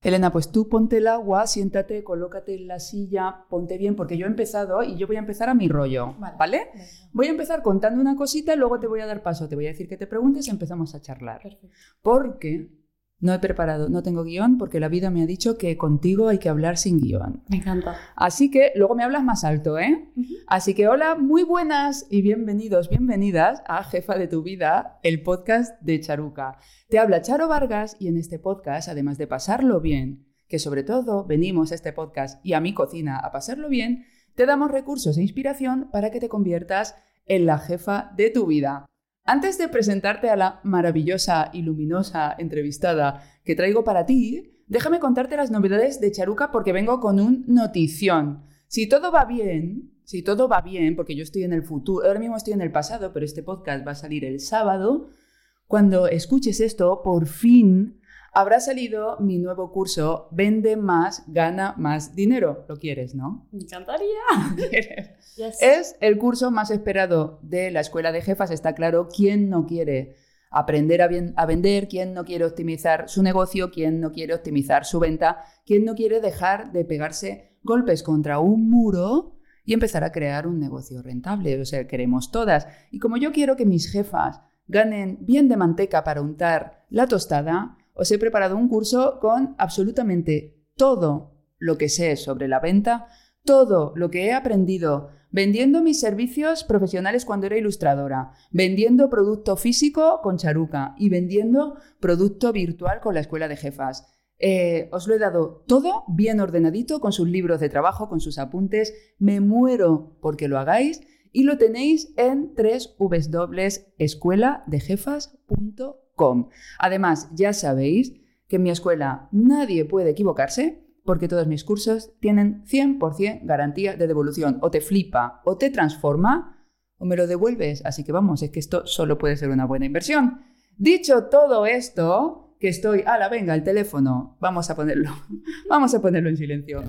Elena, pues tú ponte el agua, siéntate, colócate en la silla, ponte bien, porque yo he empezado y yo voy a empezar a mi rollo, ¿vale? Voy a empezar contando una cosita y luego te voy a dar paso, te voy a decir que te preguntes y empezamos a charlar. Perfecto. Porque no he preparado, no tengo guion, porque la vida me ha dicho que contigo hay que hablar sin guion. Me encanta. Así que luego me hablas más alto, ¿eh? Así que hola, muy buenas y bienvenidos, bienvenidas a Jefa de tu Vida, el podcast de Charuca. Te habla Charo Vargas y en este podcast, además de pasarlo bien, que sobre todo venimos a este podcast y a mi cocina a pasarlo bien, te damos recursos e inspiración para que te conviertas en la jefa de tu vida. Antes de presentarte a la maravillosa y luminosa entrevistada que traigo para ti, déjame contarte las novedades de Charuca porque vengo con un notición. Si todo va bien, si todo va bien, porque yo estoy en el futuro, ahora mismo estoy en el pasado, pero este podcast va a salir el sábado, cuando escuches esto, por fin habrá salido mi nuevo curso Vende más, gana más dinero. ¿Lo quieres, no? Me encantaría. Yes. Es el curso más esperado de la escuela de jefas, está claro. ¿Quién no quiere aprender a, bien- a vender? ¿Quién no quiere optimizar su negocio? ¿Quién no quiere optimizar su venta? ¿Quién no quiere dejar de pegarse golpes contra un muro y empezar a crear un negocio rentable? O sea, queremos todas. Y como yo quiero que mis jefas ganen bien de manteca para untar la tostada, os he preparado un curso con absolutamente todo lo que sé sobre la venta, todo lo que he aprendido vendiendo mis servicios profesionales cuando era ilustradora, vendiendo producto físico con Charuca y vendiendo producto virtual con la escuela de jefas. Eh, os lo he dado todo bien ordenadito, con sus libros de trabajo, con sus apuntes. Me muero porque lo hagáis y lo tenéis en www.escueladejefas.com. Además, ya sabéis que en mi escuela nadie puede equivocarse porque todos mis cursos tienen 100% garantía de devolución. O te flipa o te transforma o me lo devuelves. Así que vamos, es que esto solo puede ser una buena inversión. Dicho todo esto, que estoy, la venga, el teléfono, vamos a ponerlo, vamos a ponerlo en silencio.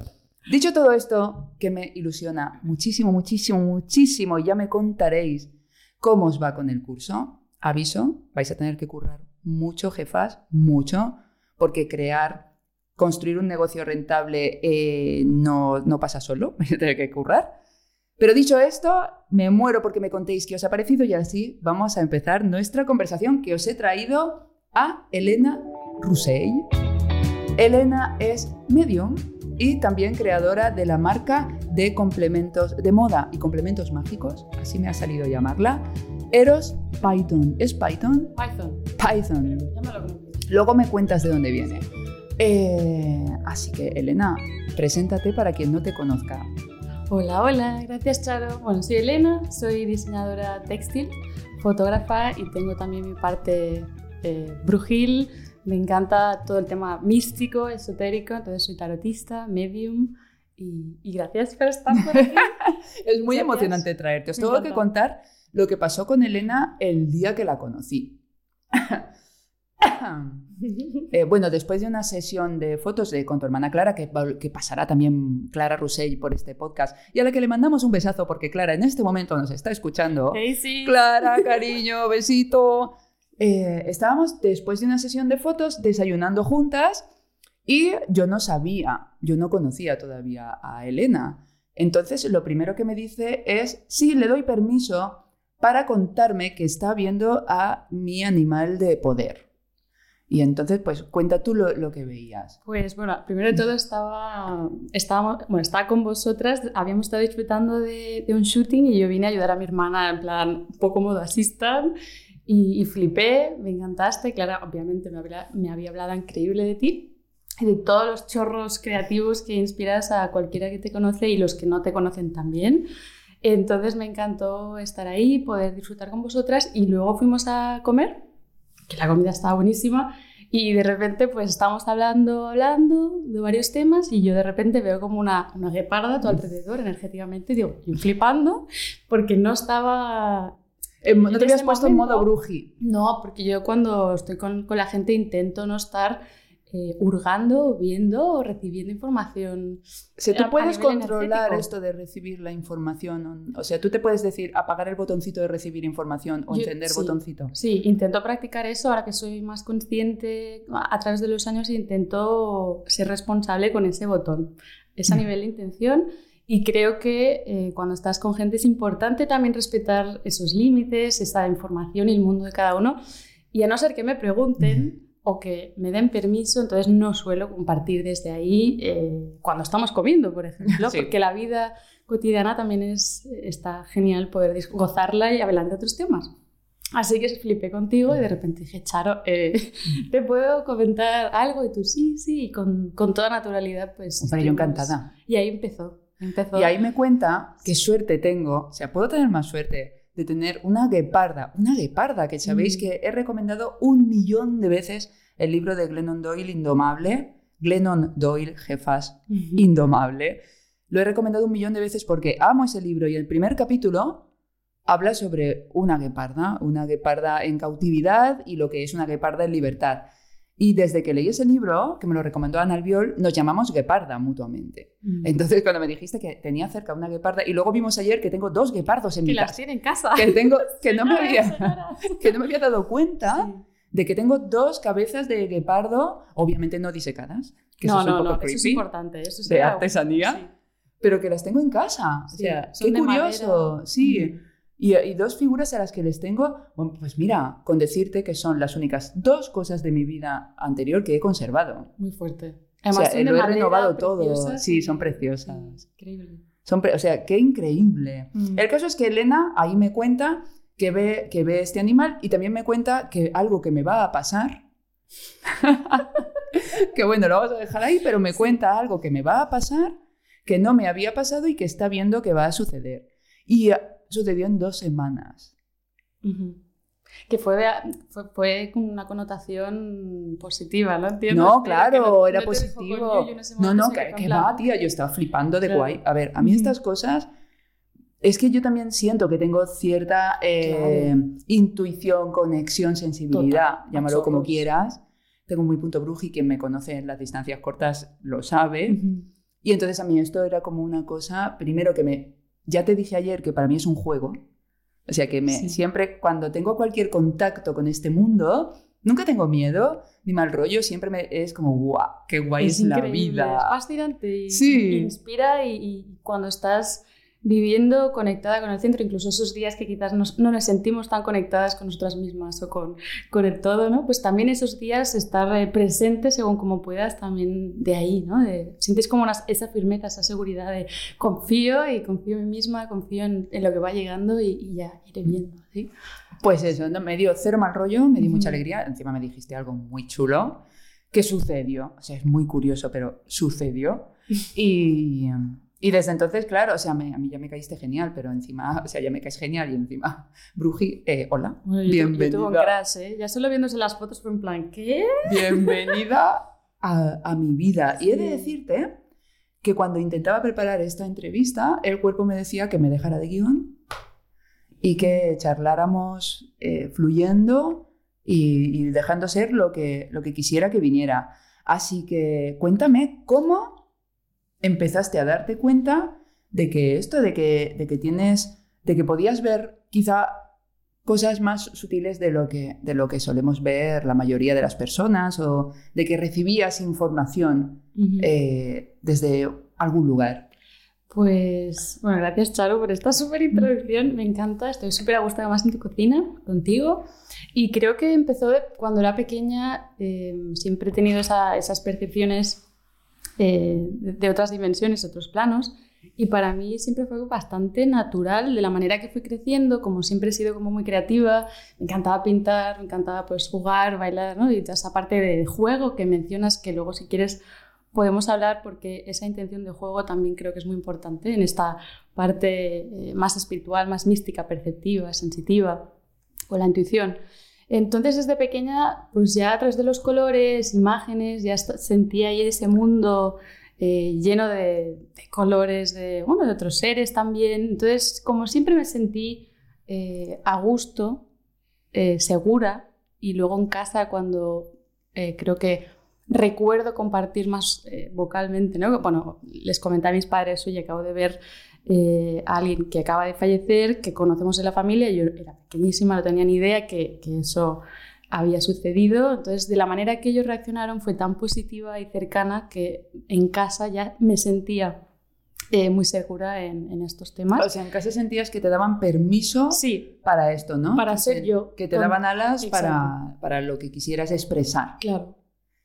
Dicho todo esto, que me ilusiona muchísimo, muchísimo, muchísimo, ya me contaréis cómo os va con el curso. Aviso, vais a tener que currar mucho, jefas, mucho, porque crear, construir un negocio rentable eh, no, no pasa solo, vais a tener que currar. Pero dicho esto, me muero porque me contéis qué os ha parecido y así vamos a empezar nuestra conversación que os he traído a Elena Roussey. Elena es medium y también creadora de la marca de complementos de moda y complementos mágicos, así me ha salido llamarla, Eros Python. ¿Es Python? Python. Python. Quieras. Luego me cuentas de dónde viene. Eh, así que, Elena, preséntate para quien no te conozca. Hola, hola, gracias Charo. Bueno, soy Elena, soy diseñadora textil, fotógrafa y tengo también mi parte eh, brujil. Me encanta todo el tema místico, esotérico, entonces soy tarotista, medium y, y gracias por estar por aquí. Es muy Gracias. emocionante traerte. Os tengo que contar lo que pasó con Elena el día que la conocí. Eh, bueno, después de una sesión de fotos de, con tu hermana Clara, que pasará también Clara Roussel por este podcast, y a la que le mandamos un besazo porque Clara en este momento nos está escuchando. Hey, sí. Clara, cariño, besito. Eh, estábamos después de una sesión de fotos desayunando juntas y yo no sabía, yo no conocía todavía a Elena. Entonces lo primero que me dice es, sí, le doy permiso para contarme que está viendo a mi animal de poder. Y entonces, pues cuenta tú lo, que veías. Pues bueno, primero de todo estaba, estábamos, bueno, estaba con vosotras, habíamos estado disfrutando de, de un shooting y yo vine a ayudar a mi hermana en plan un poco modo assistant y, y flipé, me encantaste, Clara obviamente me había, me había hablado increíble de ti y de todos los chorros creativos que inspiras a cualquiera que te conoce y los que no te conocen también. Entonces me encantó estar ahí, poder disfrutar con vosotras y luego fuimos a comer, que la comida estaba buenísima Y de repente, pues estamos hablando, hablando de varios temas y yo de repente veo como una, una gueparda a tu alrededor energéticamente. Digo, y flipando porque no estaba... ¿No te habías puesto en modo bruji? No, porque yo cuando estoy con, con la gente intento no estar eh, hurgando, viendo o recibiendo información. A- tú a puedes controlar energético. esto de recibir la información. O sea, tú te puedes decir apagar el botoncito de recibir información o Yo- encender sí. botoncito. Sí, intento practicar eso ahora que soy más consciente a través de los años intento ser responsable con ese botón. Es a Mm. nivel de intención y creo que eh, cuando estás con gente es importante también respetar esos límites, esa información y el mundo de cada uno. Y a no ser que me pregunten o que me den permiso, entonces no suelo compartir desde ahí eh, cuando estamos comiendo, por ejemplo, Sí. porque la vida cotidiana también es, está genial poder gozarla y hablar de otros temas. Así que flipé contigo y de repente dije, Charo, eh, ¿te puedo comentar algo? Y tú, sí, sí, y con, con toda naturalidad, pues... Hombre, yo estuvimos- encantada. Y ahí empezó, empezó. Y ahí me cuenta qué suerte tengo, o sea, puedo tener más suerte de tener una gueparda, una gueparda, que sabéis Mm. que he recomendado un millón de veces el libro de Glennon Doyle, Indomable. Glennon Doyle, jefas. Indomable. Lo he recomendado un millón de veces porque amo ese libro y el primer capítulo habla sobre una gueparda, una gueparda en cautividad y lo que es una gueparda en libertad. Y desde que leí ese libro, que me lo recomendó Ana Albiol, nos llamamos gueparda mutuamente. Mm. Entonces, cuando me dijiste que tenía cerca una gueparda, y luego vimos ayer que tengo dos guepardos en que mi las casa, tiene en casa. que, tengo, que, no me había, que no me había dado cuenta Sí. de que tengo dos cabezas de guepardo, obviamente no disecadas, que no, eso es un no, poco no, eso es creepy, importante. Eso de sería- artesanía, Sí. pero que las tengo en casa. O Sí, sea, son qué de curioso. madera. Sí. Mm. Y, y dos figuras a las que les tengo, bueno, pues mira, con decirte que son las únicas dos cosas de mi vida anterior que he conservado. Muy fuerte. O sea, son de lo he renovado todo. Sí, son preciosas. Increíble. Son pre- o sea, qué increíble. Mm. El caso es que Elena ahí me cuenta que ve, que ve este animal y también me cuenta que algo que me va a pasar. que bueno, lo vamos a dejar ahí, pero me cuenta algo que me va a pasar, que no me había pasado y que está viendo que va a suceder. Y sucedió en dos semanas. Que fue, de- fue, fue con una connotación positiva, ¿no? Entiendo. No, claro, no- era no positivo. No, no, que, va, tía, yo estaba flipando de Claro. guay. A ver, a mí estas cosas, es que yo también siento que tengo cierta eh, intuición, conexión, sensibilidad, Total, llámalo como quieras. Tengo muy punto bruji y quien me conoce en las distancias cortas lo sabe. Y entonces a mí esto era como una cosa, primero que me, ya te dije ayer que para mí es un juego. O sea que me, Sí. siempre cuando tengo cualquier contacto con este mundo, nunca tengo miedo ni mal rollo, siempre me, es como, guau, qué guay es, la vida. Es fascinante y, Sí. y inspira y, y cuando estás viviendo conectada con el centro, incluso esos días que quizás nos- no nos sentimos tan conectadas con nosotras mismas o con, con el todo, ¿no? Pues también esos días estar eh, presente según como puedas también de ahí, ¿no? De, sientes como una- esa firmeza, esa seguridad de confío y confío en mí misma, confío en, en lo que va llegando y, y ya iré viendo, ¿sí? Pues eso, me dio cero mal rollo, me dio mucha alegría. Encima me dijiste algo muy chulo que sucedió. O sea, es muy curioso, pero sucedió. Y, y desde entonces, claro, o sea, me- a mí ya me caíste genial, pero encima, o sea, ya me caes genial y encima, Bruji, eh, hola, Bueno, yo, yo bienvenida, crash, ¿eh? Ya solo viéndose las fotos fue en plan, ¿qué? bienvenida a, a mi vida. Y he de decirte que cuando intentaba preparar esta entrevista, el cuerpo me decía que me dejara de guion y que charláramos eh, fluyendo y, y dejando ser lo que, lo que quisiera que viniera. Así que cuéntame cómo empezaste a darte cuenta de que esto, de que, de que tienes, de que podías ver quizá cosas más sutiles de lo, que, de lo que solemos ver la mayoría de las personas o de que recibías información eh, desde algún lugar. Pues, bueno, gracias Charo por esta súper introducción, me encanta, estoy súper a gusto además en tu cocina contigo. Y creo que empezó cuando era pequeña, eh, siempre he tenido esa- esas percepciones eh, de, otras dimensiones, otros planos y para mí siempre fue bastante natural de la manera que fui creciendo, como siempre he sido como muy creativa, me encantaba pintar, me encantaba pues jugar, bailar, ¿no? Y toda esa parte de juego que mencionas que luego si quieres podemos hablar porque esa intención de juego también creo que es muy importante en esta parte eh, más espiritual, más mística, perceptiva, sensitiva, o la intuición. Entonces desde pequeña, pues ya a través de los colores, imágenes, ya sentía ahí ese mundo eh, lleno de, colores, de, bueno, de otros seres también. Entonces, como siempre me sentí eh, a gusto, eh, segura, y luego en casa cuando creo que recuerdo compartir más vocalmente, ¿no? Bueno, les comenté a mis padres, oye, acabo de ver eh, alguien que acaba de fallecer, que conocemos en la familia, yo era pequeñísima, no tenía ni idea que, eso había sucedido. Entonces, de la manera que ellos reaccionaron fue tan positiva y cercana que en casa ya me sentía eh, muy segura en, estos temas. O sea, en casa sentías que te daban permiso sí, para esto, ¿no? Para ser yo. Que te daban alas para, para, lo que quisieras expresar. Claro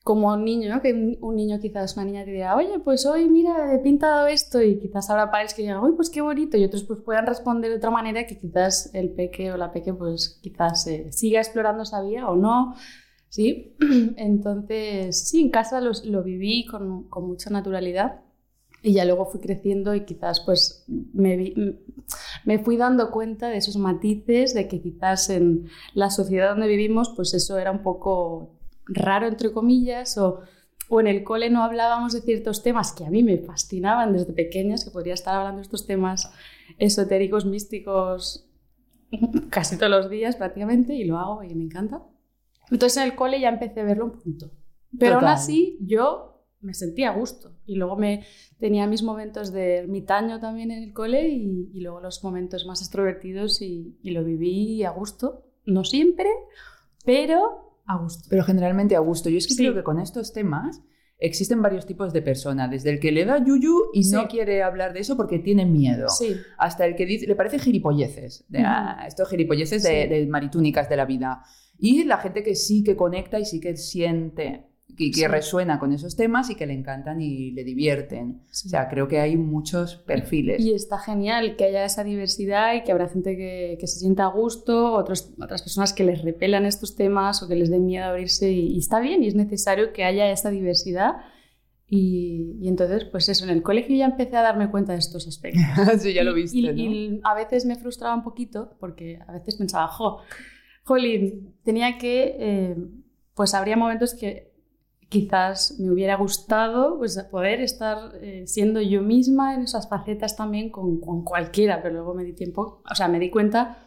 como un niño, ¿no? que un niño quizás, una niña te diga, oye, pues hoy mira, he pintado esto y quizás habrá padres que digan, uy, pues qué bonito y otros pues puedan responder de otra manera que quizás el peque o la peque pues quizás eh, siga explorando esa vía o no, ¿sí? Entonces, sí, en casa lo viví con, con, mucha naturalidad y ya luego fui creciendo y quizás pues me, me fui dando cuenta de esos matices, de que quizás en la sociedad donde vivimos pues eso era un poco raro, entre comillas, o, o en el cole no hablábamos de ciertos temas que a mí me fascinaban desde pequeñas, que podría estar hablando de estos temas esotéricos, místicos, casi todos los días prácticamente, y lo hago y me encanta. Entonces en el cole ya empecé a verlo un punto. Pero aún así yo me sentía a gusto. Y luego me tenía mis momentos de ermitaño también en el cole y, y luego los momentos más extrovertidos y, y, lo viví a gusto. No siempre, pero a gusto. Pero generalmente a gusto. Yo es que creo que con estos temas existen varios tipos de personas, desde el que le da yuyu y no quiere hablar de eso porque tiene miedo, hasta el que dice, le parece gilipolleces, de, ah, estos gilipolleces de, de maritúnicas de la vida. Y la gente que sí que conecta y sí que siente y que resuena con esos temas y que le encantan y le divierten. O sea, creo que hay muchos perfiles. Y está genial que haya esa diversidad y que habrá gente que, que se sienta a gusto, otros, otras personas que les repelan estos temas o que les den miedo a abrirse y, está bien y es necesario que haya esa diversidad. Y, y, entonces, pues eso, en el colegio ya empecé a darme cuenta de estos aspectos. sí, ya lo viste, y, ¿no? y, a veces me frustraba un poquito porque a veces pensaba, jo, jolín, tenía que, eh, pues habría momentos que quizás me hubiera gustado pues, poder estar eh, siendo yo misma en esas facetas también con, con, cualquiera, pero luego me di tiempo, o sea, me di cuenta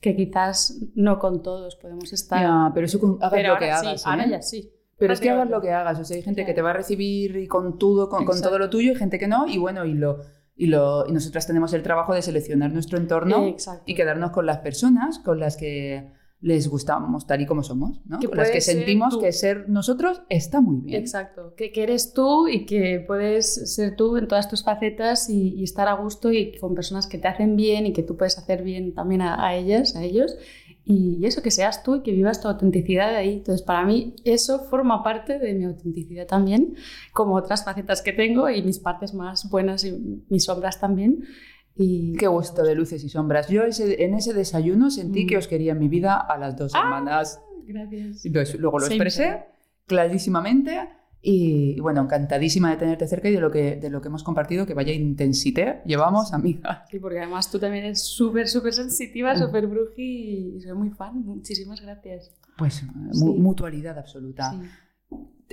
que quizás no con todos podemos estar. Ya, pero eso hagas lo que hagas. Sí, Ahora ¿eh? ya sí. Pero es que hagas lo que hagas. O sea, hay gente que te va a recibir y con todo, con, con, todo lo tuyo y gente que no. Y bueno, y lo. Y, lo, y nosotras tenemos el trabajo de seleccionar nuestro entorno y quedarnos con las personas con las que les gustamos tal y como somos, ¿no? Que las que sentimos que ser nosotros está muy bien. Exacto, que, eres tú y que puedes ser tú en todas tus facetas y, estar a gusto y con personas que te hacen bien y que tú puedes hacer bien también a, ellas, a ellos. Y eso, que seas tú y que vivas tu autenticidad ahí. Entonces, para mí eso forma parte de mi autenticidad también, como otras facetas que tengo y mis partes más buenas y mis sombras también. Y Qué gusto de luces y sombras. Yo en ese desayuno sentí que mm. os quería en mi vida a las dos semanas. Ah, gracias. luego lo expresé clarísimamente y, bueno, encantadísima de tenerte cerca y de lo que, de lo que hemos compartido, que vaya intensité llevamos, amiga. Sí, porque además tú también eres súper, súper sensitiva, mm. súper bruji y soy muy fan. Muchísimas gracias. Pues mutualidad absoluta.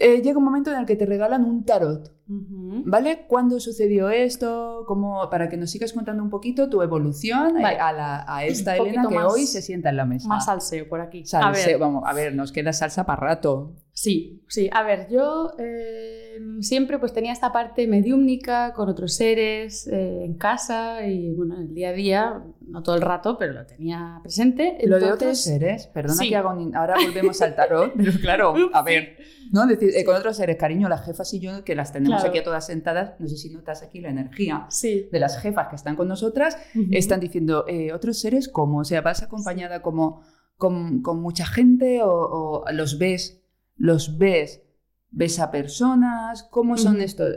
Eh, llega un momento en el que te regalan un tarot. ¿Vale? ¿Cuándo sucedió esto? ¿Cómo, para que nos sigas contando un poquito tu evolución eh, a, esta Elena que hoy se sienta en la mesa. Más salseo por aquí. Salseo, vamos, a ver, nos queda salsa para rato. Sí, sí. A ver, yo eh, siempre pues tenía esta parte mediúmnica con otros seres eh, en casa y bueno, en el día a día, no todo el rato, pero lo tenía presente. Lo de otros seres, perdona que hago ahora volvemos al tarot, pero claro, a ver, ¿no? Decir, con otros seres, cariño, las jefas y yo, que las tenemos aquí todas sentadas, no sé si notas aquí la energía de las jefas que están con nosotras, están diciendo, eh, otros seres, ¿cómo? O sea, vas acompañada como con, mucha gente o, los ves, los ves, ves a personas, ¿cómo son estos?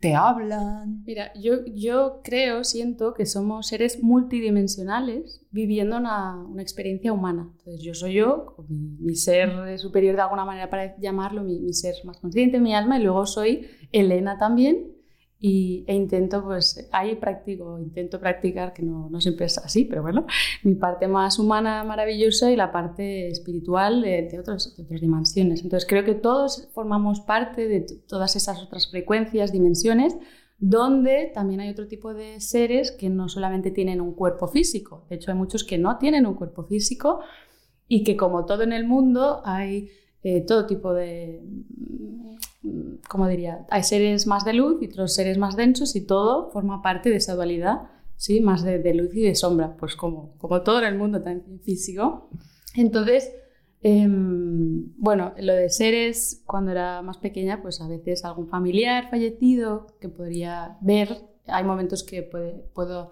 ¿Te hablan? Mira, yo, yo creo, siento que somos seres multidimensionales viviendo una, una experiencia humana. Entonces, yo soy yo, mi, ser superior de alguna manera para llamarlo, mi, mi, ser más consciente, mi alma, y luego soy Elena también, y, e intento, pues ahí practico, intento practicar, que no, no, siempre es así, pero bueno, mi parte más humana maravillosa y la parte espiritual de, de, otros, de otras dimensiones. Entonces creo que todos formamos parte de todas esas otras frecuencias, dimensiones, donde también hay otro tipo de seres que no solamente tienen un cuerpo físico, de hecho hay muchos que no tienen un cuerpo físico y que como todo en el mundo hay eh, todo tipo de, mm, ¿cómo diría? Hay seres más de luz y otros seres más densos y todo forma parte de esa dualidad, ¿sí? Más de, luz y de sombra, pues como, como todo en el mundo también físico. Entonces, em, bueno, lo de seres, cuando era más pequeña, pues a veces algún familiar fallecido que podría ver, hay momentos que puedo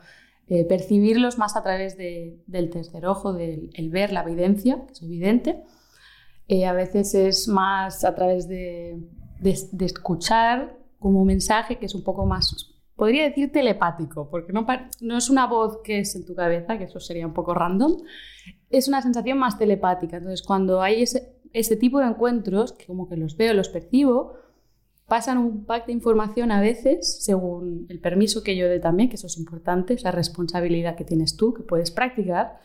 eh, percibirlos más a través del tercer ojo, del el ver, la evidencia, que es evidente. Eh, a veces es más a través de, escuchar como un mensaje que es un poco más, podría decir telepático, porque no, no, es una voz que es en tu cabeza, que eso sería un poco random, es una sensación más telepática. Entonces, cuando hay ese, ese tipo de encuentros, que como que los veo, los percibo, pasan un pack de información a veces, según el permiso que yo dé también, que eso es importante, esa responsabilidad que tienes tú, que puedes practicar,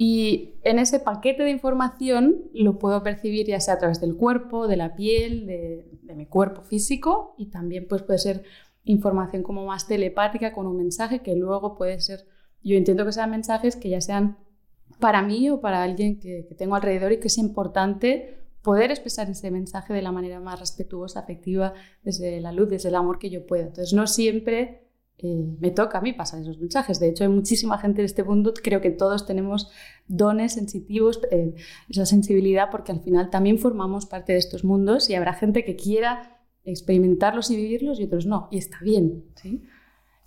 y en ese paquete de información lo puedo percibir ya sea a través del cuerpo, de la piel, de, mi cuerpo físico y también pues, puede ser información como más telepática con un mensaje que luego puede ser, yo intento que sean mensajes que ya sean para mí o para alguien que, que tengo alrededor y que es importante poder expresar ese mensaje de la manera más respetuosa, afectiva, desde la luz, desde el amor que yo pueda. Entonces no siempre eh, me toca a mí pasar esos mensajes. De hecho, hay muchísima gente en este mundo, creo que todos tenemos dones sensitivos, eh, esa sensibilidad, porque al final también formamos parte de estos mundos y habrá gente que quiera experimentarlos y vivirlos y otros no. Y está bien. ¿sí?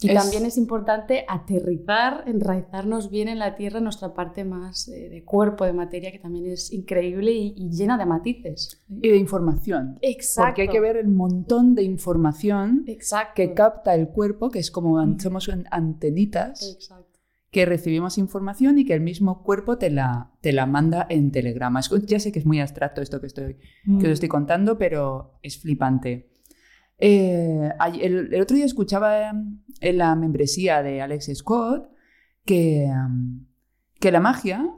Y también es importante aterrizar, enraizarnos bien en la tierra, nuestra parte más eh, de cuerpo, de materia, que también es increíble y, llena de matices. Y de información. Exacto. Porque hay que ver el montón de información que capta el cuerpo, que es como somos antenitas. Que recibimos información y que el mismo cuerpo te la, te la manda en telegramas. Ya sé que es muy abstracto esto que, estoy, que os estoy contando, pero es flipante. Eh, el, otro día escuchaba en la membresía de Alex Scott que, em, que la magia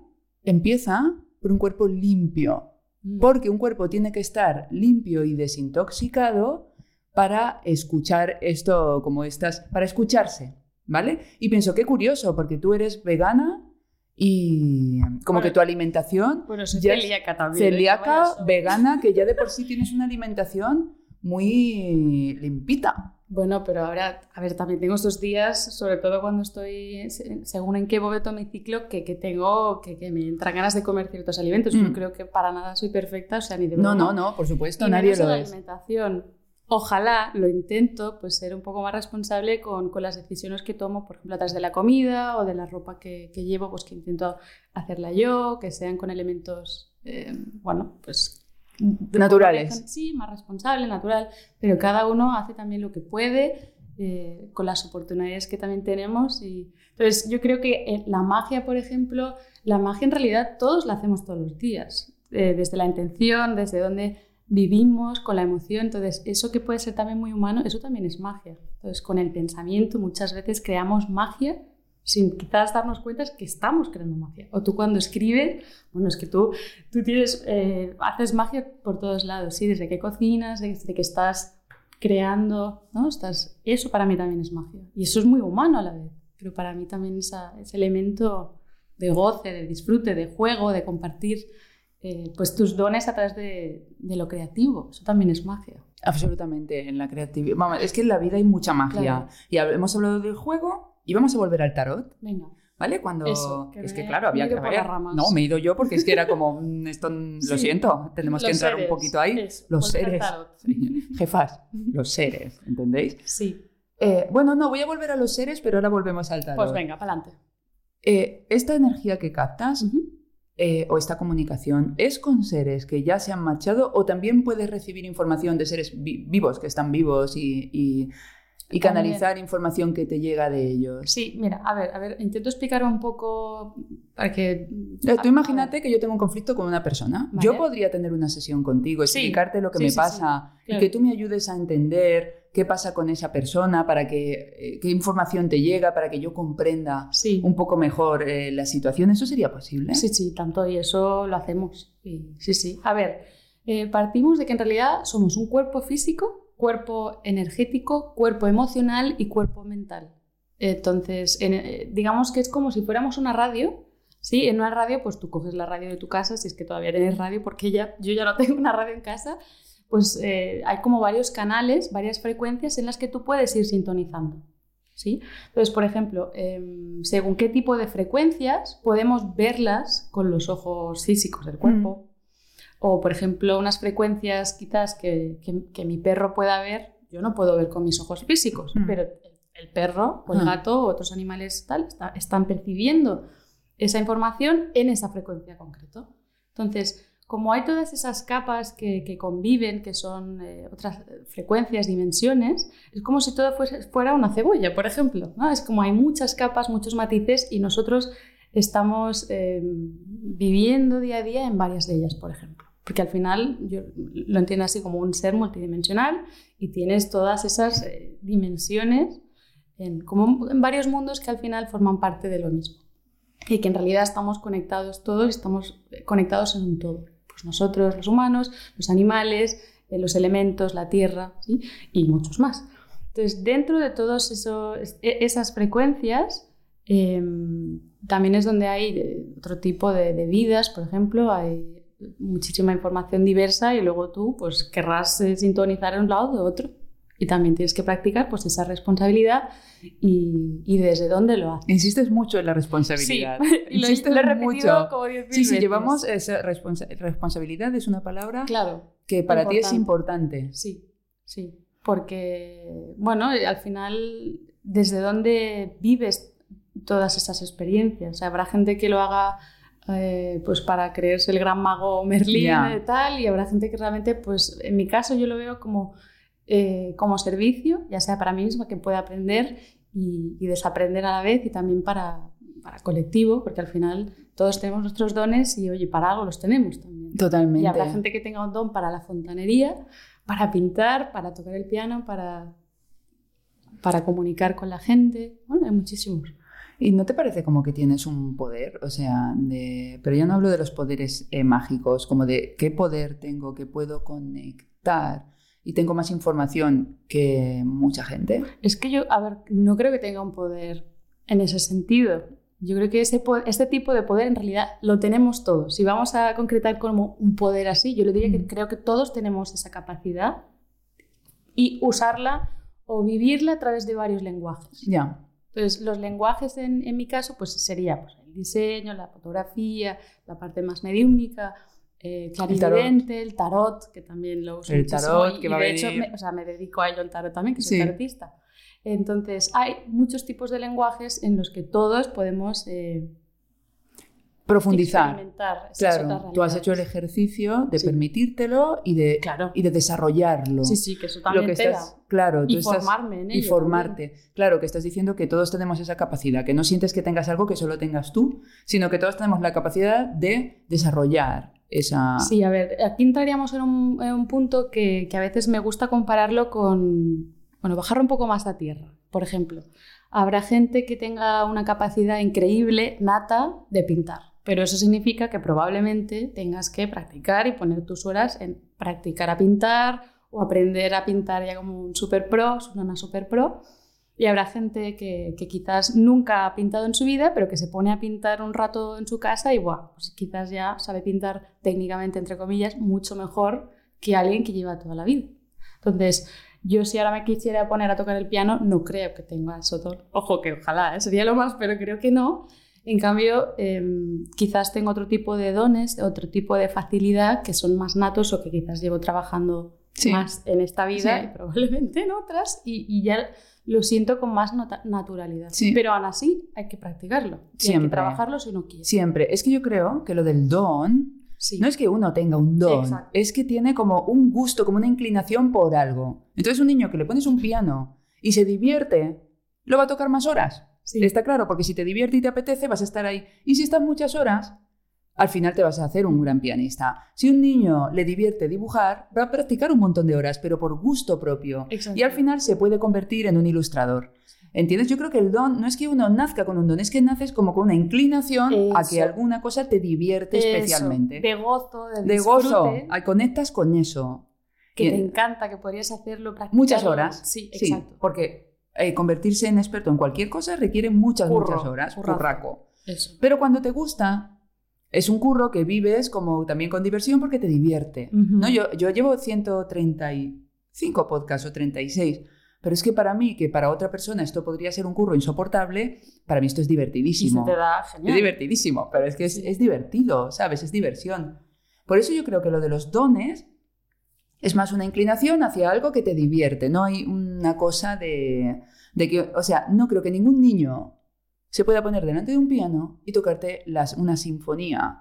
empieza por un cuerpo limpio, mm. porque un cuerpo tiene que estar limpio y desintoxicado para escuchar esto como estás, para escucharse, ¿vale? Y pienso, qué curioso, porque tú eres vegana y como que tu alimentación... Bueno, soy celíaca también. Celíaca, vegana, que ya de por sí tienes una alimentación muy limpita. Bueno, pero ahora, a ver, también tengo estos días, sobre todo cuando estoy, según en qué momento mi ciclo, que, que tengo, que, que, me entran ganas de comer ciertos alimentos. Yo mm. creo que para nada soy perfecta, o sea, ni de No, no, no, por supuesto, nadie lo la alimentación. Ojalá lo intento, pues ser un poco más responsable con, con, las decisiones que tomo, por ejemplo, a través de la comida o de la ropa que, que llevo, pues que intento hacerla yo, que sean con elementos, eh, bueno, pues naturales. Sí, más responsable, natural, pero cada uno hace también lo que puede eh, con las oportunidades que también tenemos. Y... Entonces, yo creo que eh, la magia, por ejemplo, la magia en realidad todos la hacemos todos los días, eh, desde la intención, desde donde vivimos, con la emoción. Entonces, eso que puede ser también muy humano, eso también es magia. Entonces, con el pensamiento muchas veces creamos magia sin quizás darnos cuenta que estamos creando magia. O tú cuando escribes, bueno, es que tú, tú tienes, eh, haces magia por todos lados, ¿sí? Desde que cocinas, desde que estás creando, ¿no? Estás, eso para mí también es magia. Y eso es muy humano a la vez, pero para mí también esa, ese elemento de goce, de disfrute, de juego, de compartir eh, pues tus dones a través de, de, lo creativo. Eso también es magia. Absolutamente, en la creatividad. Vamos, es que en la vida hay mucha magia. Y hemos hablado del juego, y vamos a volver al tarot. Venga. ¿Vale? Cuando. es que, claro, había que ver. No, me he ido yo porque es que era como. Mm, esto, Lo siento, tenemos que entrar un poquito ahí. los seres. Jefas, los seres, ¿entendéis? Sí. Eh, bueno, no, voy a volver a los seres, pero ahora volvemos al tarot. Pues venga, para adelante. Eh, esta energía que captas. Eh, o esta comunicación es con seres que ya se han marchado o también puedes recibir información de seres vivos que están vivos y y canalizar información que te llega de ellos. Sí, mira, a ver, a ver, intento explicar un poco para que... Eh, tú imagínate que yo tengo un conflicto con una persona. Yo podría tener una sesión contigo, explicarte lo que me pasa y que tú me ayudes a entender qué pasa con esa persona, para que, eh, qué información te llega, para que yo comprenda un poco mejor eh, la situación. ¿Eso sería posible? Sí, sí, tanto y eso lo hacemos. Sí, sí. A ver, partimos de que en realidad somos un cuerpo físico cuerpo energético, cuerpo emocional y cuerpo mental. Entonces, eh, digamos que es como si fuéramos una radio. Sí, en una radio, pues tú coges la radio de tu casa, si es que todavía tienes radio, porque ya, yo ya no tengo una radio en casa, pues eh, hay como varios canales, varias frecuencias en las que tú puedes ir sintonizando. ¿sí? Entonces, por ejemplo, em, según qué tipo de frecuencias podemos verlas con los ojos físicos del cuerpo. Mm. O, por ejemplo, unas frecuencias quizás que, mi perro pueda ver, yo no puedo ver con mis ojos físicos, mm. pero el perro o el mm. gato o otros animales tal están percibiendo esa información en esa frecuencia concreta. Entonces, como hay todas esas capas que, conviven, que son eh, otras frecuencias, dimensiones, es como si todo fuera una cebolla, por ejemplo. ¿no? Es como hay muchas capas, muchos matices y nosotros estamos eh, viviendo día a día en varias de ellas, por ejemplo. Porque al final yo lo entiendo así como un ser multidimensional y tienes todas esas eh, dimensiones en, como en varios mundos que al final forman parte de lo mismo. Y que en realidad estamos conectados todos, estamos eh, conectados en un todo. Pues nosotros, los humanos, los animales, eh, los elementos, la tierra y muchos más. Entonces, dentro de todas e, esas frecuencias, em, también es donde hay otro tipo de, de vidas, por ejemplo, hay muchísima información diversa y luego tú pues querrás eh, sintonizar en un lado o de otro. Y también tienes que practicar pues esa responsabilidad y, y desde dónde lo haces. Insistes mucho en la responsabilidad. Sí, y lo, Insistes lo he repetido mucho. como diez Sí, sí, llevamos esa responsabilidad, es una palabra claro, que para ti es importante. Sí, sí, porque, bueno, al final, desde dónde vives todas esas experiencias. habrá gente que lo haga eh, pues para creerse el gran mago Merlín y tal, y habrá gente que realmente, pues en mi caso yo lo veo como, eh, como servicio, ya sea para mí misma que pueda aprender y, desaprender a la vez y también para, para, colectivo, porque al final todos tenemos nuestros dones y oye, para algo los tenemos también. Totalmente. Y habrá gente que tenga un don para la fontanería, para pintar, para tocar el piano, para, para comunicar con la gente, bueno, hay muchísimos. ¿Y no te parece como que tienes un poder? O sea, de... pero yo no hablo de los poderes eh, mágicos, como de qué poder tengo, que puedo conectar y tengo más información que mucha gente. Es que yo, a ver, no creo que tenga un poder en ese sentido. Yo creo que ese, este tipo de poder en realidad lo tenemos todos. Si vamos a concretar como un poder así, yo le diría que mm. creo que todos tenemos esa capacidad y usarla o vivirla a través de varios lenguajes. Ya. Entonces, los lenguajes en, mi caso, pues sería pues, el diseño, la fotografía, la parte más mediúnica, eh, clarividente, el tarot. que también lo uso El tarot, que va de hecho, me, o sea, me dedico a ello el tarot también, que soy tarotista. Entonces, hay muchos tipos de lenguajes en los que todos podemos eh, profundizar. Claro, tú has hecho el ejercicio de permitírtelo y de, y de desarrollarlo. Sí, sí, que eso también Lo que estás, claro, y formarme en ello Y formarte. Claro, que estás diciendo que todos tenemos esa capacidad, que no sientes que tengas algo que solo tengas tú, sino que todos tenemos la capacidad de desarrollar esa... Sí, a ver, aquí entraríamos en un, en un punto que, que a veces me gusta compararlo con, bueno, bajar un poco más a tierra. Por ejemplo, habrá gente que tenga una capacidad increíble, nata, de pintar pero eso significa que probablemente tengas que practicar y poner tus horas en practicar a pintar o aprender a pintar ya como un super pro, una super pro. Y habrá gente que, quizás nunca ha pintado en su vida, pero que se pone a pintar un rato en su casa y bueno, pues quizás ya sabe pintar técnicamente, entre comillas, mucho mejor que alguien que lleva toda la vida. Entonces, yo si ahora me quisiera poner a tocar el piano, no creo que tenga eso todo. Ojo, que ojalá, ¿eh? sería lo más, pero creo que no. En cambio, em, quizás tengo otro tipo de dones, otro tipo de facilidad que son más natos o que quizás llevo trabajando más en esta vida y probablemente en otras y, ya lo siento con más naturalidad. Pero aún así hay que practicarlo. Siempre. hay que trabajarlo si no quieres. Siempre. Es que yo creo que lo del don no es que uno tenga un don, es que tiene como un gusto, como una inclinación por algo. Entonces un niño que le pones un piano y se divierte, lo va a tocar más horas. Sí. Está claro, porque si te divierte y te apetece, vas a estar ahí. Y si estás muchas horas, al final te vas a hacer un gran pianista. Si un niño le divierte dibujar, va a practicar un montón de horas, pero por gusto propio. Exacto. Y al final se puede convertir en un ilustrador. ¿Entiendes? Yo creo que el don no es que uno nazca con un don, es que naces como con una inclinación a que alguna cosa te divierte Eso, especialmente. De gozo, de, De gozo. conectas con eso. Que Y- te encanta, que podrías hacerlo, practicarlo. Muchas horas. Sí, exacto. porque eh, convertirse en experto en cualquier cosa requiere muchas, Curro, muchas horas. Curraco. Eso. Pero cuando te gusta, es un curro que vives como también con diversión porque te divierte. ¿no? yo, yo llevo 135 podcasts o 36, pero es que para mí, que para otra persona esto podría ser un curro insoportable, para mí esto es Y se divertidísimo. te da Es genial. divertidísimo, pero es que es, es divertido, ¿sabes? Es diversión. Por eso yo creo que lo de los dones es más una inclinación hacia algo que te divierte, no hay una cosa de, de que, o sea, no creo que ningún niño se pueda poner delante de un piano y tocarte las, una sinfonía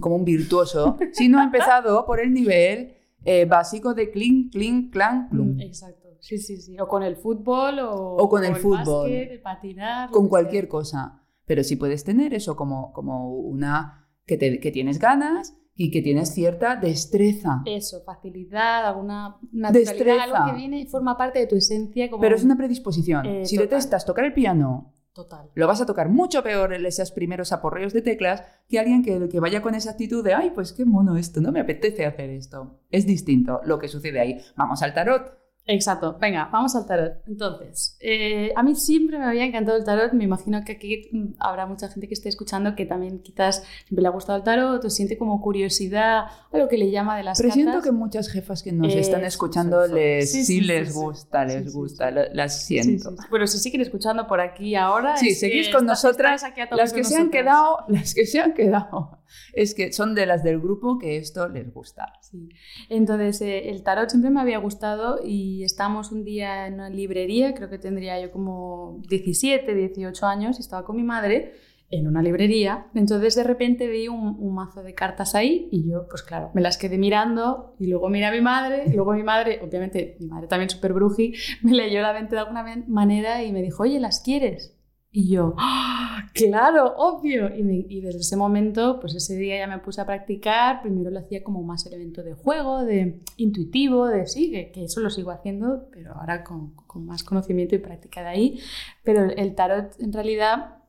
como un virtuoso si no ha empezado por el nivel eh, básico de clink, clink, clank, plum. Mm, Exacto. Sí, sí, sí. O con el fútbol o, O con el fútbol. básquet, el patinar. con cualquier sea. cosa. Pero sí puedes tener eso como, como una que, te- que tienes ganas y que tienes cierta destreza. Eso, facilidad, alguna naturalidad, Destreza. algo que viene, forma parte de tu esencia como Pero es una predisposición. Eh, si total. detestas tocar el piano, total. lo vas a tocar mucho peor en esos primeros aporreos de teclas que alguien que, que vaya con esa actitud de, ay, pues qué mono esto, no me apetece hacer esto. Es distinto lo que sucede ahí. Vamos al tarot. Exacto. Venga, vamos al tarot. Entonces, eh, a mí siempre me había encantado el tarot. Me imagino que aquí mm, habrá mucha gente que esté escuchando que también quizás siempre le ha gustado el tarot o siente como curiosidad a lo que le llama de las Presiento cartas. que muchas jefas que nos Eso, están escuchando les, Sí, sí, sí, les gusta, les gusta, las siento. Pero si siguen escuchando por aquí ahora. Sí, seguís con nosotras, Las que se han quedado, las que se han quedado, es que son de las del grupo que esto les gusta. Sí. Entonces, eh, el tarot siempre me había gustado y estábamos un día en una librería, creo que tendría yo como 17, 18 años, y estaba con mi madre en una librería. Entonces, de repente vi un, mazo de cartas ahí y yo, pues claro, me las quedé mirando y luego miré a mi madre y luego mi madre, obviamente, mi madre también súper bruji, me leyó la mente de alguna man- manera y me dijo, oye, ¿las quieres? Y yo, ¡Ah! claro, obvio. Y, desde ese momento, pues ese día ya me puse a practicar. Primero lo hacía como más elemento de juego, de intuitivo, de sí, que, eso lo sigo haciendo, pero ahora con, con más conocimiento y práctica de ahí. Pero el, el tarot en realidad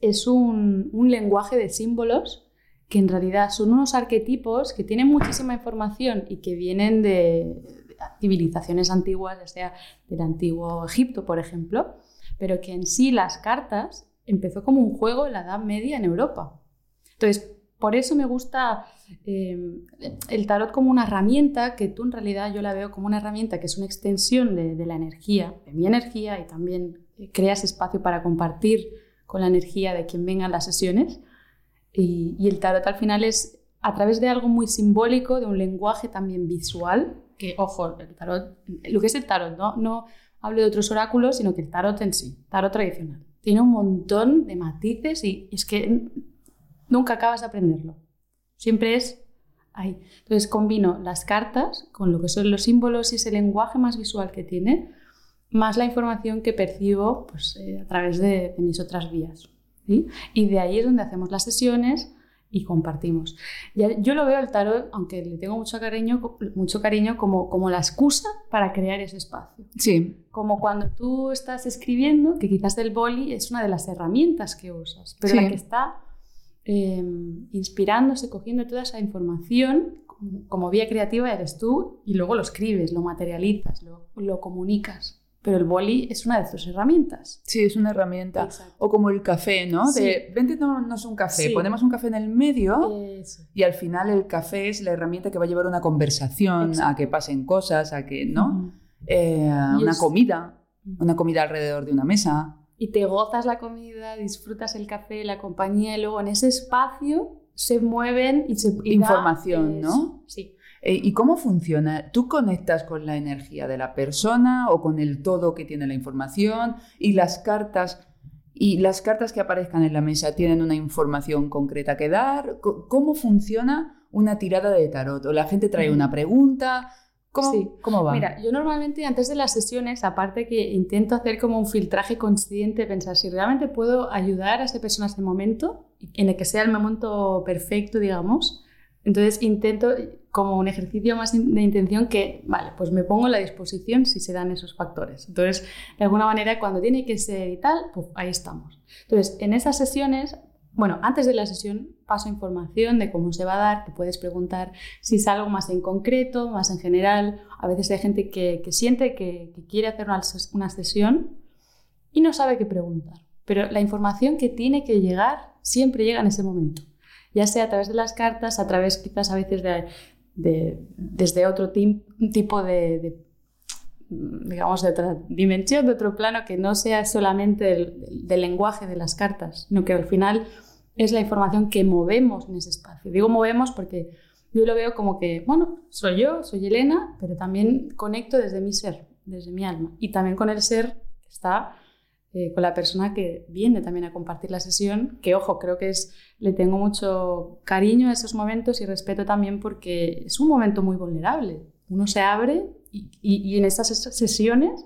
es un, un lenguaje de símbolos que en realidad son unos arquetipos que tienen muchísima información y que vienen de, de civilizaciones antiguas, ya sea del antiguo Egipto, por ejemplo, pero que en sí las cartas empezó como un juego en la Edad Media en Europa. Entonces, por eso me gusta eh, el tarot como una herramienta que tú en realidad yo la veo como una herramienta que es una extensión de, la energía, de mi energía y también creas espacio para compartir con la energía de quien venga a las sesiones. Y, el tarot al final es a través de algo muy simbólico, de un lenguaje también visual, que ojo, el tarot, lo que es el tarot, no hablo de otros oráculos, sino que el tarot en sí, tarot tradicional, tiene un montón de matices y es que nunca acabas de aprenderlo. Siempre es ahí. Entonces combino las cartas con lo que son los símbolos y ese lenguaje más visual que tiene, más la información que percibo pues, eh, a través de, de mis otras vías. ¿sí? Y de ahí es donde hacemos las sesiones y compartimos. Ya- yo lo veo el tarot, aunque le tengo mucho cariño, mucho cariño como, como la excusa para crear ese espacio. Sí, Como cuando tú estás escribiendo, que quizás el boli es una de las herramientas que usas, pero Sí. la que está eh, inspirándose, cogiendo toda esa información como, vía creativa eres tú y luego lo escribes, lo materializas, lo, lo comunicas. Pero el boli es una de tus herramientas. sí, es una herramienta. Exacto. O como el café, ¿no? Sí. De, vente, tomarnos un café. Sí. Ponemos un café en el medio Eso. y al final el café es la herramienta que va a llevar una conversación, Exacto. a que pasen cosas, a que, ¿no? Eh, una es- comida, una comida alrededor de una mesa. y te gozas la comida, disfrutas el café, la compañía, y luego en ese espacio se mueven y se y da- Información, ¿no? Sí. Eh, ¿Y cómo funciona? ¿Tú conectas con la energía de la persona o con el todo que tiene la información? Y las cartas, y las cartas que aparezcan en la mesa tienen una información concreta que dar. ¿Cómo funciona una tirada de tarot? ¿O la gente trae una pregunta? ¿Cómo, Sí. ¿Cómo va? Mira, yo normalmente antes de las sesiones, aparte que intento hacer como un filtraje consciente, pensar si realmente puedo ayudar a esa persona en ese momento, en el que sea el momento perfecto, digamos. Entonces intento como un ejercicio más de intención que, vale, pues me pongo a la disposición si se dan esos factores. Entonces, de alguna manera, cuando tiene que ser y tal, pues ahí estamos. Entonces, en esas sesiones, bueno, antes de la sesión paso información de cómo se va a dar, te puedes preguntar si es algo más en concreto, más en general. A veces hay gente que, siente que, quiere hacer una, una sesión y no sabe qué preguntar. Pero la información que tiene que llegar siempre llega en ese momento. Ya sea a través de las cartas, a través quizás a veces de, de- desde otro tipo de, de, digamos, de otra dimensión, de otro plano, que no sea solamente del, del lenguaje de las cartas, sino que al final es la información que movemos en ese espacio. Digo movemos porque yo lo veo como que, bueno, soy yo, soy Elena, pero también conecto desde mi ser, desde mi alma. Y también con el ser está eh, con la persona que viene también a compartir la sesión, que ojo, creo que es, le tengo mucho cariño a esos momentos y respeto también porque es un momento muy vulnerable. Uno se abre y, y- en ses- sesiones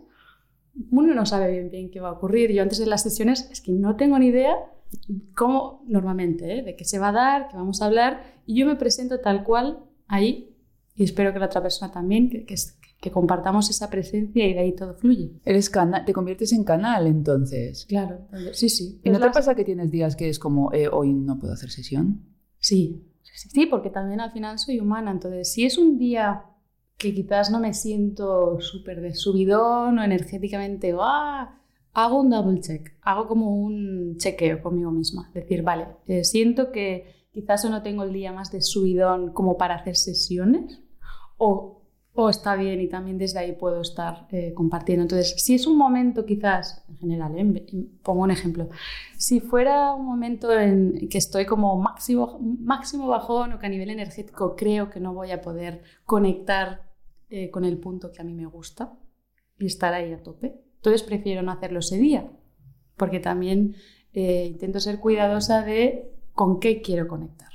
uno no sabe bien bien qué va a ocurrir. Yo antes de las sesiones es que no tengo ni idea cómo normalmente, ¿eh? de qué se va a dar, qué vamos a hablar, y yo me presento tal cual ahí y espero que la otra persona también, que, que, que compartamos esa presencia y de ahí todo fluye. Eres cana te conviertes en canal entonces. Claro, sí, sí. ¿Y no Es te pasa que tienes días que es como, eh, hoy no puedo hacer sesión? Sí, sí, sí, sí, porque también al final soy humana, entonces si es un día que quizás no me siento súper de subidón o energéticamente, ¡ah! hago un double check, hago como un chequeo conmigo misma, decir, vale, eh, siento que quizás o no tengo el día más de subidón como para hacer sesiones o, o está bien y también desde ahí puedo estar eh, compartiendo. Entonces, si es un momento quizás, en general, ¿eh? pongo un ejemplo, si fuera un momento en que estoy como máximo, máximo bajón o que a nivel energético creo que no voy a poder conectar eh, con el punto que a mí me gusta y estar ahí a tope, entonces prefiero no hacerlo ese día, porque también eh, intento ser cuidadosa de con qué quiero conectar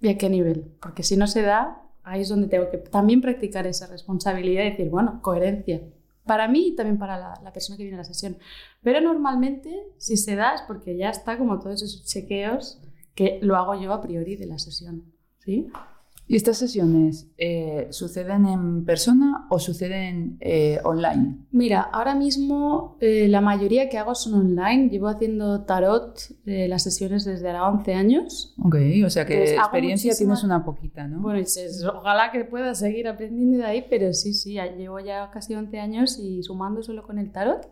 y a qué nivel, porque si no se da, ahí es donde tengo que también practicar esa responsabilidad y decir, bueno, coherencia. Para mí y también para la, persona que viene a la sesión. Pero normalmente, si se da, es porque ya está como todos esos chequeos que lo hago yo a priori de la sesión. ¿sí? ¿Y estas sesiones eh, suceden en persona o suceden eh, online? Mira, ahora mismo eh, la mayoría que hago son online. Llevo haciendo tarot eh, las sesiones desde ahora 11 años. Ok, o sea que Pues hago experiencia muchísima- tienes una poquita, ¿no? Bueno, y se- ojalá que pueda seguir aprendiendo de ahí, pero sí, sí, llevo ya casi 11 años y sumando solo con el tarot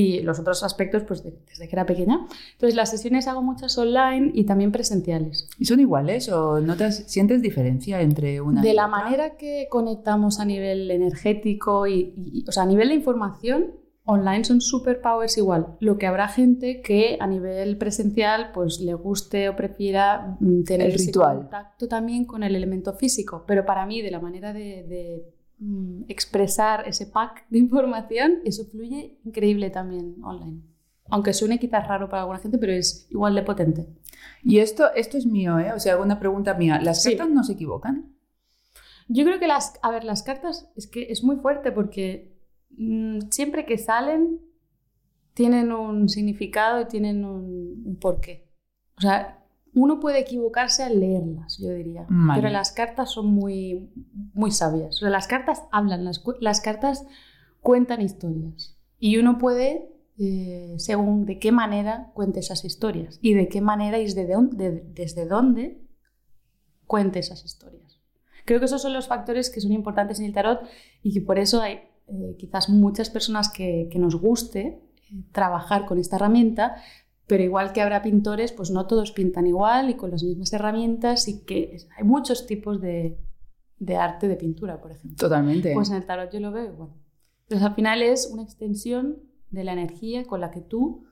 y los otros aspectos pues de- desde que era pequeña. Entonces las sesiones hago muchas online y también presenciales. ¿Y son iguales o notas, sientes diferencia entre una De y la otra? manera que conectamos a nivel energético y, y- o sea, a nivel de información, online son superpowers igual. Lo que habrá gente que a nivel presencial pues le guste o prefiera mm, tener El ese ritual. contacto también con el elemento físico. Pero para mí, de la manera de, de, mm, expresar ese pack de información, eso fluye increíble también online. Aunque suene quizás raro para alguna gente, pero es igual de potente. Y esto, esto es mío, ¿eh? O sea, una pregunta mía. ¿Las Sí. cartas no se equivocan? Yo creo que las, a ver, las cartas es que es muy fuerte porque mm, siempre que salen tienen un significado y tienen un, un porqué. O sea, uno puede equivocarse al leerlas, yo diría. Vale. Pero las cartas son muy, muy sabias. O sea, las cartas hablan, las, cartas cuentan historias. Y uno puede, eh, según de qué manera cuente esas historias y de qué manera y desde dónde, desde dónde cuente esas historias. Creo que esos son los factores que son importantes en el tarot y que por eso hay eh, quizás muchas personas que, que nos guste eh, trabajar con esta herramienta, pero igual que habrá pintores, pues no todos pintan igual y con las mismas herramientas y que hay muchos tipos de, de arte de pintura, por ejemplo. Totalmente. Pues en el tarot yo lo veo igual. Entonces al final es una extensión de la energía con la que tú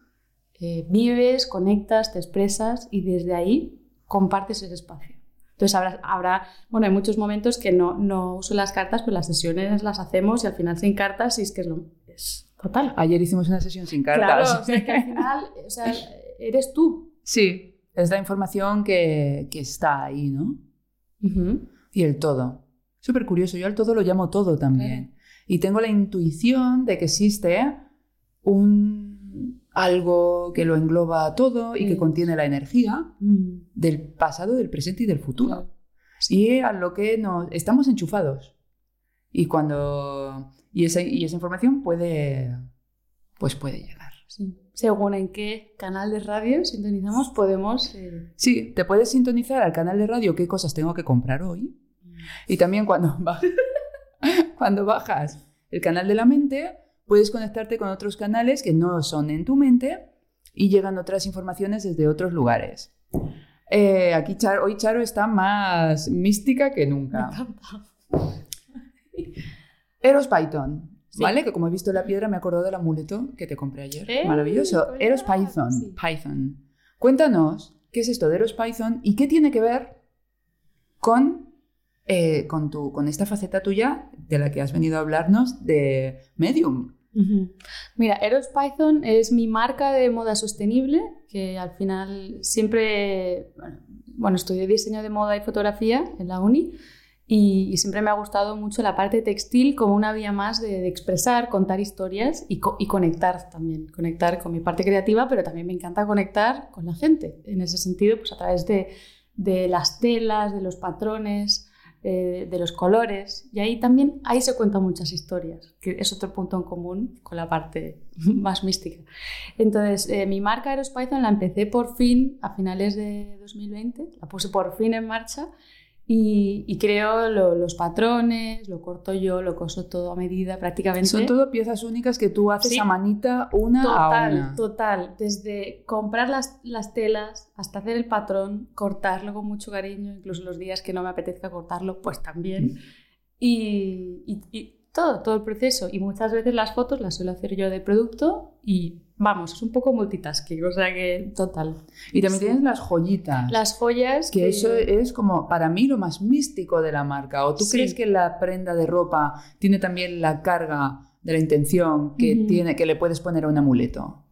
eh, vives, conectas, te expresas y desde ahí compartes ese espacio. Entonces habrá, habrá bueno, hay muchos momentos que no, no uso las cartas, pero las sesiones las hacemos y al final sin cartas y es que es, lo, es total. Ayer hicimos una sesión sin cartas. Claro, o sea, que al final o sea, eres tú. sí, es la información que, que está ahí, ¿no? Y el todo. Súper curioso, yo al todo lo llamo todo también. Y tengo la intuición de que existe un algo que lo engloba todo y que Mm. contiene la energía Mm, del pasado, del presente y del futuro. Y a lo que nos estamos enchufados. Y cuando y esa, y esa información puede pues puede llegar. Sí. Según en qué canal de radio sintonizamos, podemos. eh, Sí, te puedes sintonizar al canal de radio qué cosas tengo que comprar hoy. Y también cuando, cuando bajas el canal de la mente, puedes conectarte con otros canales que no son en tu mente y llegan otras informaciones desde otros lugares. Eh, aquí Charo- hoy Charo está más mística que nunca. Eros Python, Sí. ¿vale? Que como he visto la piedra me acuerdo del amuleto que te compré ayer. ¡Eh! Maravilloso. Eros Python. Sí. Python. Cuéntanos, ¿qué es esto de Eros Python y qué tiene que ver con, eh, con, tu, con esta faceta tuya de la que has venido a hablarnos de Medium? Mira, Eros Python es mi marca de moda sostenible, que al final siempre, bueno, estudié diseño de moda y fotografía en la uni y, y siempre me ha gustado mucho la parte textil como una vía más de, de expresar, contar historias y, co- y conectar también, conectar con mi parte creativa, pero también me encanta conectar con la gente. En ese sentido, pues a través de, de las telas, de los patrones, eh, de los colores. Y ahí también, ahí se cuentan muchas historias, que es otro punto en común con la parte más mística. Entonces, eh, mi marca Eros Python la empecé por fin a finales de 2020, la puse por fin en marcha y, y creo lo- los patrones, lo corto yo, lo coso todo a medida prácticamente. Son todo piezas únicas que tú haces Sí. a manita una a Total, una. total. Desde comprar las, las telas hasta hacer el patrón, cortarlo con mucho cariño, incluso los días que no me apetezca cortarlo, pues también. Y, y- y todo, todo el proceso. Y muchas veces las fotos las suelo hacer yo de producto y vamos, es un poco multitasking, o sea que total. Y también Sí. tienes las joyitas. Las joyas Que eso es como para mí lo más místico de la marca. ¿O tú Sí. crees que la prenda de ropa tiene también la carga de la intención que, tiene, que le puedes poner a un amuleto?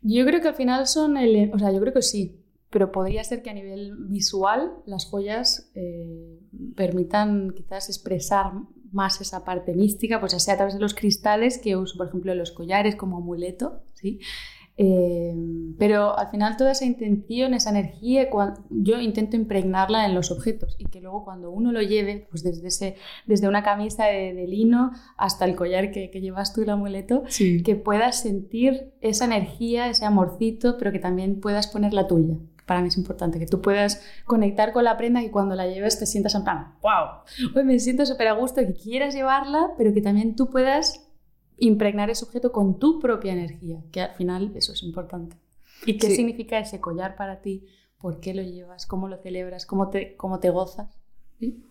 Yo creo que al final son el, o sea, yo creo que sí, pero podría ser que a nivel visual las joyas eh, permitan quizás expresar más esa parte mística, pues ya sea a través de los cristales que uso, por ejemplo, los collares como amuleto, ¿sí? Eh, pero al final toda esa intención, esa energía, yo intento impregnarla en los objetos y que luego cuando uno lo lleve, pues desde, ese, desde una camisa de, de lino hasta el collar que, que llevas tú, el amuleto, Sí. que puedas sentir esa energía, ese amorcito, pero que también puedas poner la tuya. Para mí es importante que tú puedas conectar con la prenda y cuando la lleves te sientas en plan, wow, hoy me siento súper a gusto, que quieras llevarla, pero que también tú puedas impregnar ese objeto con tu propia energía, que al final eso es importante. ¿Y qué Sí. significa ese collar para ti? ¿Por qué lo llevas? ¿Cómo lo celebras? ¿Cómo te, cómo te gozas? ¿Sí?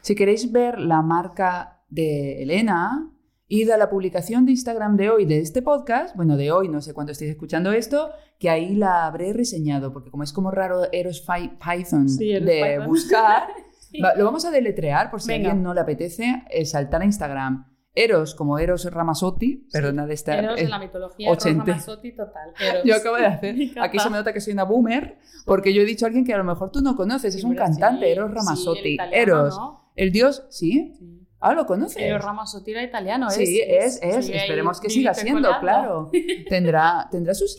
Si queréis ver la marca de Elena, id a la publicación de Instagram de hoy de este podcast, bueno, de hoy, no sé cuándo estéis escuchando esto, que ahí la habré reseñado, porque como es como raro Eros Py- Python Sí, Eros de Python. buscar, Sí. lo vamos a deletrear por si a alguien no le apetece eh, saltar a Instagram. Eros, como Eros Ramazzotti, perdona de estar... Eros eh, de la mitología, ochente. Eros Ramazzotti total. Eros. yo acabo de hacer. Aquí se me nota que soy una boomer, porque yo he dicho a alguien que a lo mejor tú no conoces, es un cantante, Eros sí, Ramazzotti. el italiano, Eros, ¿no? el dios, ¿sí? Ah, ¿lo conoces? Eros Ramazzotti era italiano, ¿es? Sí, es, es. Esperemos que siga siendo, claro. Tendrá, tendrá sus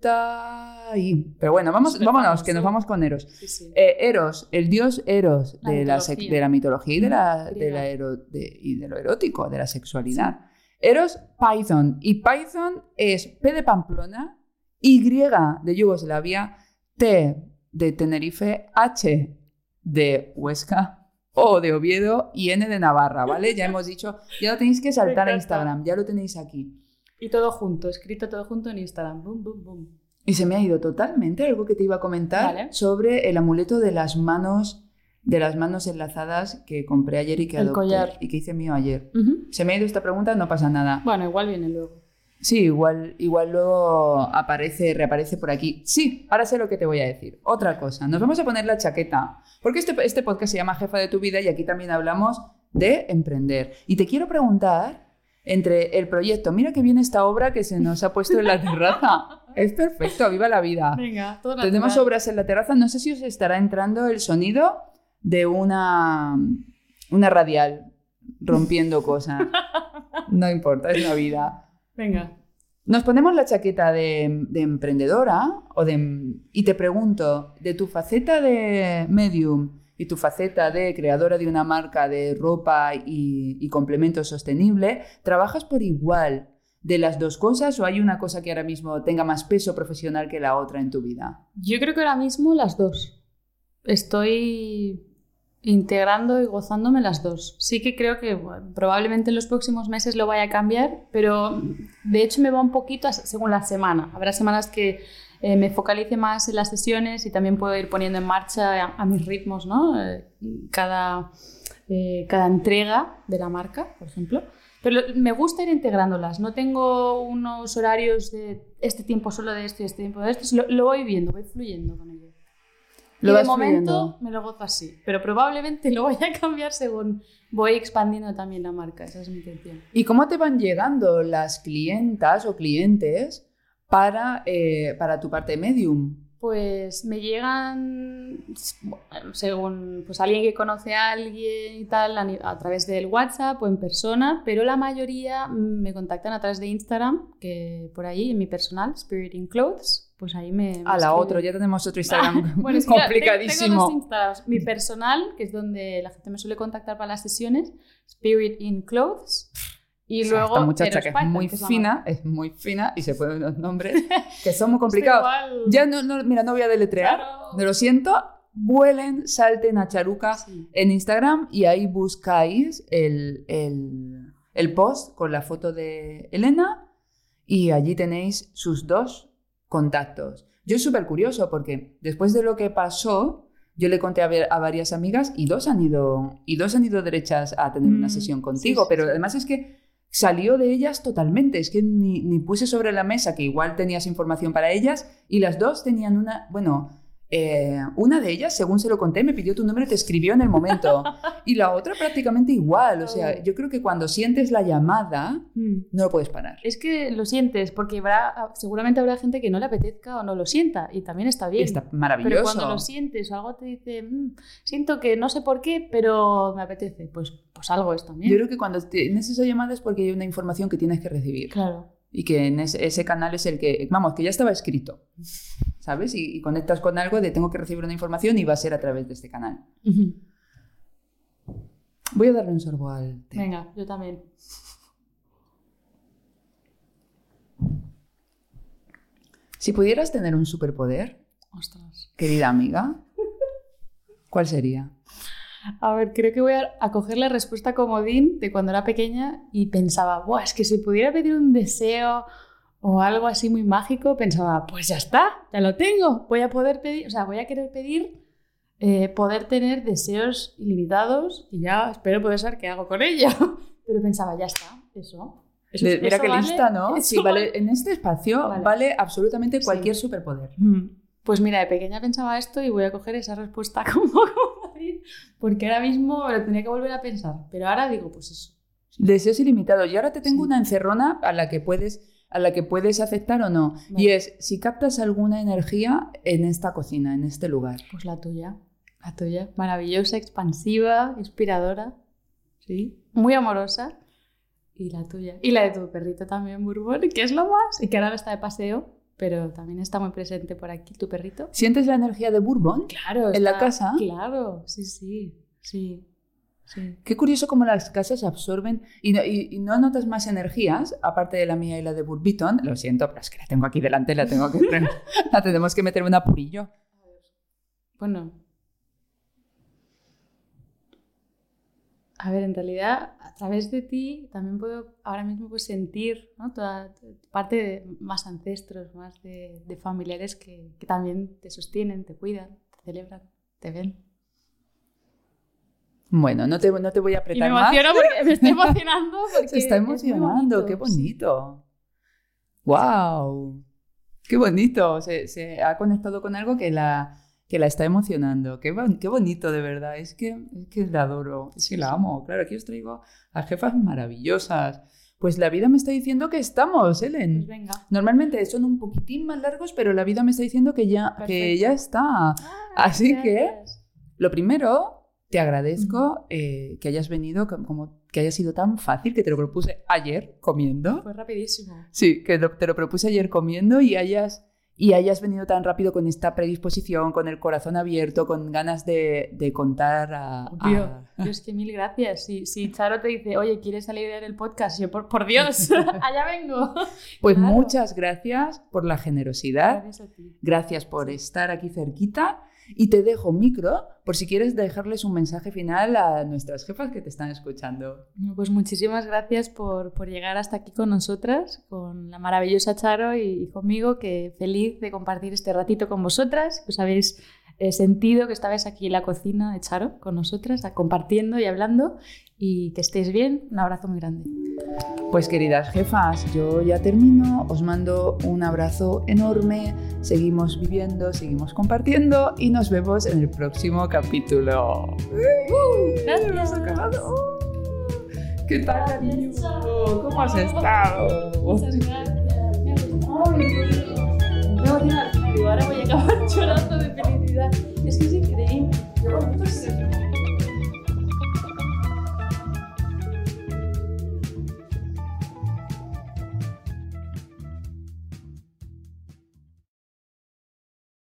50 y... Pero bueno, vamos, vámonos, famoso. que nos vamos con Eros. Sí, sí. Eh, Eros, el dios Eros La de la, mitología. de la mitología y de, la, de, Griega. la ero- de- y de lo erótico, de la sexualidad. Eros Python. Y Python es P de Pamplona, Y de Yugoslavia, T de Tenerife, H de Huesca, O de Oviedo y N de Navarra, ¿vale? Ya hemos dicho, ya lo tenéis que saltar a. Instagram, ya lo tenéis aquí. Y todo junto, escrito todo junto en Instagram. Boom, boom, boom. Y se me ha ido totalmente algo que te iba a comentar Vale. sobre el amuleto de las manos de las manos enlazadas que compré ayer y que El adopté collar. y que hice mío ayer. Se me ha ido esta pregunta, no pasa nada. Bueno, igual viene luego. Sí, igual, igual luego aparece, reaparece por aquí. Sí, ahora sé lo que te voy a decir. Otra cosa, nos vamos a poner la chaqueta, porque este, este podcast se llama Jefa de tu vida y aquí también hablamos de emprender. Y te quiero preguntar, entre el proyecto, mira que viene esta obra que se nos ha puesto en la terraza. Es perfecto, viva la vida. Venga, todo Tenemos natural. obras en la terraza, no sé si os estará entrando el sonido de una una radial rompiendo cosas. No importa, es la vida. Venga. Nos ponemos la chaqueta de, de emprendedora o de, y te pregunto, de tu faceta de medium y tu faceta de creadora de una marca de ropa y, y complemento sostenible, ¿trabajas por igual de las dos cosas o hay una cosa que ahora mismo tenga más peso profesional que la otra en tu vida? Yo creo que ahora mismo las dos. Estoy integrando y gozándome las dos. Sí que creo que probablemente en los próximos meses lo vaya a cambiar, pero de hecho me va un poquito según la semana. Habrá semanas que eh, me focalice más en las sesiones y también puedo ir poniendo en marcha a, mis ritmos, ¿no? Eh, cada, eh, cada entrega de la marca, por ejemplo. Pero me gusta ir integrándolas. No tengo unos horarios de este tiempo solo de esto y este tiempo de esto. Lo, lo voy viendo, voy fluyendo con ello. Lo y de momento me lo gozo así, pero probablemente lo voy a cambiar según voy expandiendo también la marca, esa es mi intención. ¿Y cómo te van llegando las clientas o clientes para, eh, para tu parte medium? Pues me llegan bueno, según pues alguien que conoce a alguien y tal a, a través del WhatsApp o en persona, pero la mayoría me contactan a través de Instagram, que por ahí en mi personal, Spirit in Clothes, pues ahí me... A la otro, ya tenemos otro Instagram Bueno, es que claro, tengo- complicadísimo. dos Instagrams. Mi personal, que es donde la gente me suele contactar para las sesiones, Spirit in Clothes. Y O sea, luego. esta muchacha que es muy que es la fina, es muy fina y se ponen unos nombres que son muy complicados. Ya no, no, mira, no voy a deletrear, Claro. me lo siento. Vuelen, salten a Charuca Sí. en Instagram y ahí buscáis el, el- el post con la foto de Elena y allí tenéis sus dos contactos. Yo es súper curioso porque después de lo que pasó, yo le conté a, ver- a varias amigas y dos han ido, y dos han ido derechas a tener una Mm, sesión contigo, sí, pero además es que salió de ellas totalmente, es que ni, ni puse sobre la mesa que igual tenías información para ellas y las dos tenían una, bueno, eh, una de ellas, según se lo conté, me pidió tu número y te escribió en el momento. Y la otra prácticamente igual. O sea, yo creo que cuando sientes la llamada, Mm. no lo puedes parar. Es que lo sientes, porque habrá, seguramente habrá gente que no le apetezca o no lo sienta, y también está bien. Está pero maravilloso. cuando lo sientes o algo te dice, "Mm, siento que no sé por qué, pero me apetece, pues, pues algo es también. Yo creo que cuando tienes esa llamada es porque hay una información que tienes que recibir. Claro. Y que en ese, ese canal es el que, vamos, que ya estaba escrito. ¿Sabes? Y, y conectas con algo de tengo que recibir una información y va a ser a través de este canal. Voy a darle un sorbo al té. Venga, yo también. Si pudieras tener un superpoder, Ostras. querida amiga, ¿cuál sería? A ver, creo que voy a, a coger la respuesta comodín de cuando era pequeña y pensaba, Buah, es que si pudiera pedir un deseo o algo así muy mágico, pensaba, pues ya está, ya lo tengo. Voy a poder pedir, o sea, voy a querer pedir eh, poder tener deseos ilimitados y ya espero poder saber qué hago con ello. Pero pensaba, ya está, eso. Mira eso qué vale, lista, ¿no? eso Sí, vale, en este espacio Vale. vale, absolutamente Sí. cualquier superpoder. Mm. Pues mira, de pequeña pensaba esto y voy a coger esa respuesta como comodín, porque ahora mismo lo tenía que volver a pensar. Pero ahora digo, pues eso. Deseos ilimitados. Y ahora te tengo Sí. una encerrona a la que puedes a la que puedes aceptar o no. Vale. Y es si captas alguna energía en esta cocina, en este lugar. Pues la tuya, la tuya. Maravillosa, expansiva, inspiradora. Sí. Muy amorosa. Y la tuya. Y la de tu perrito también, Bourbon, que es lo más. Y que ahora está de paseo, pero también está muy presente por aquí, tu perrito. ¿Sientes la energía de Bourbon? Claro. ¿En la casa? Claro, sí, sí. Sí. Sí. Qué curioso cómo las casas absorben y no, y- y no notas más energías, aparte de la mía y la de Burbiton. Lo siento, pero es que la tengo aquí delante, la tengo que la tenemos que meter un apurillo. Bueno. A ver, en realidad, a través de ti también puedo ahora mismo pues, sentir ¿no? toda parte de más ancestros, más de, de familiares que, que también te sostienen, te cuidan, te celebran, te ven. Bueno, no te, no te voy a Y apretar me más. porque me estoy emocionando porque Se está es emocionando, qué bonito. ¡Wow! ¡Qué bonito! Se, se ha conectado con algo que la, que la está emocionando. Qué, qué bonito, de verdad. Es que, es que la adoro, es que la amo. Claro, aquí os traigo a jefas maravillosas. Pues la vida me está diciendo que estamos, Ellen. Pues venga. Normalmente son un poquitín más largos, pero la vida me está diciendo que ya, que ya está. Así que-. Lo primero, te agradezco eh, que hayas venido, que- como que haya sido tan fácil, que te lo propuse ayer comiendo. Fue rapidísimo. Sí, que lo- te lo propuse ayer comiendo y hayas, y hayas venido tan rápido con esta predisposición, con el corazón abierto, con ganas de, de contar a... Yo es que mil gracias. Si, si Charo te dice, oye, ¿quieres salir en el podcast? Yo, por, por Dios, allá vengo. Pues Claro. muchas gracias por la generosidad, Gracias a ti. gracias por estar aquí cerquita y te dejo micro por si quieres dejarles un mensaje final a nuestras jefas que te están escuchando. Pues muchísimas gracias por, por llegar hasta aquí con nosotras, con la maravillosa Charo y, y conmigo, que feliz de compartir este ratito con vosotras, que os habéis eh, sentido que estabais aquí en la cocina de Charo con nosotras, compartiendo y hablando, y que estéis bien. Un abrazo muy grande. Pues queridas jefas, yo ya termino, os mando un abrazo enorme, seguimos viviendo, seguimos compartiendo y nos vemos en el próximo capítulo. Gracias. ¿Qué tal, cariño? ¿Cómo has estado? Muchas gracias. Me ha gustado ahora voy a acabar llorando de felicidad. Es que es increíble.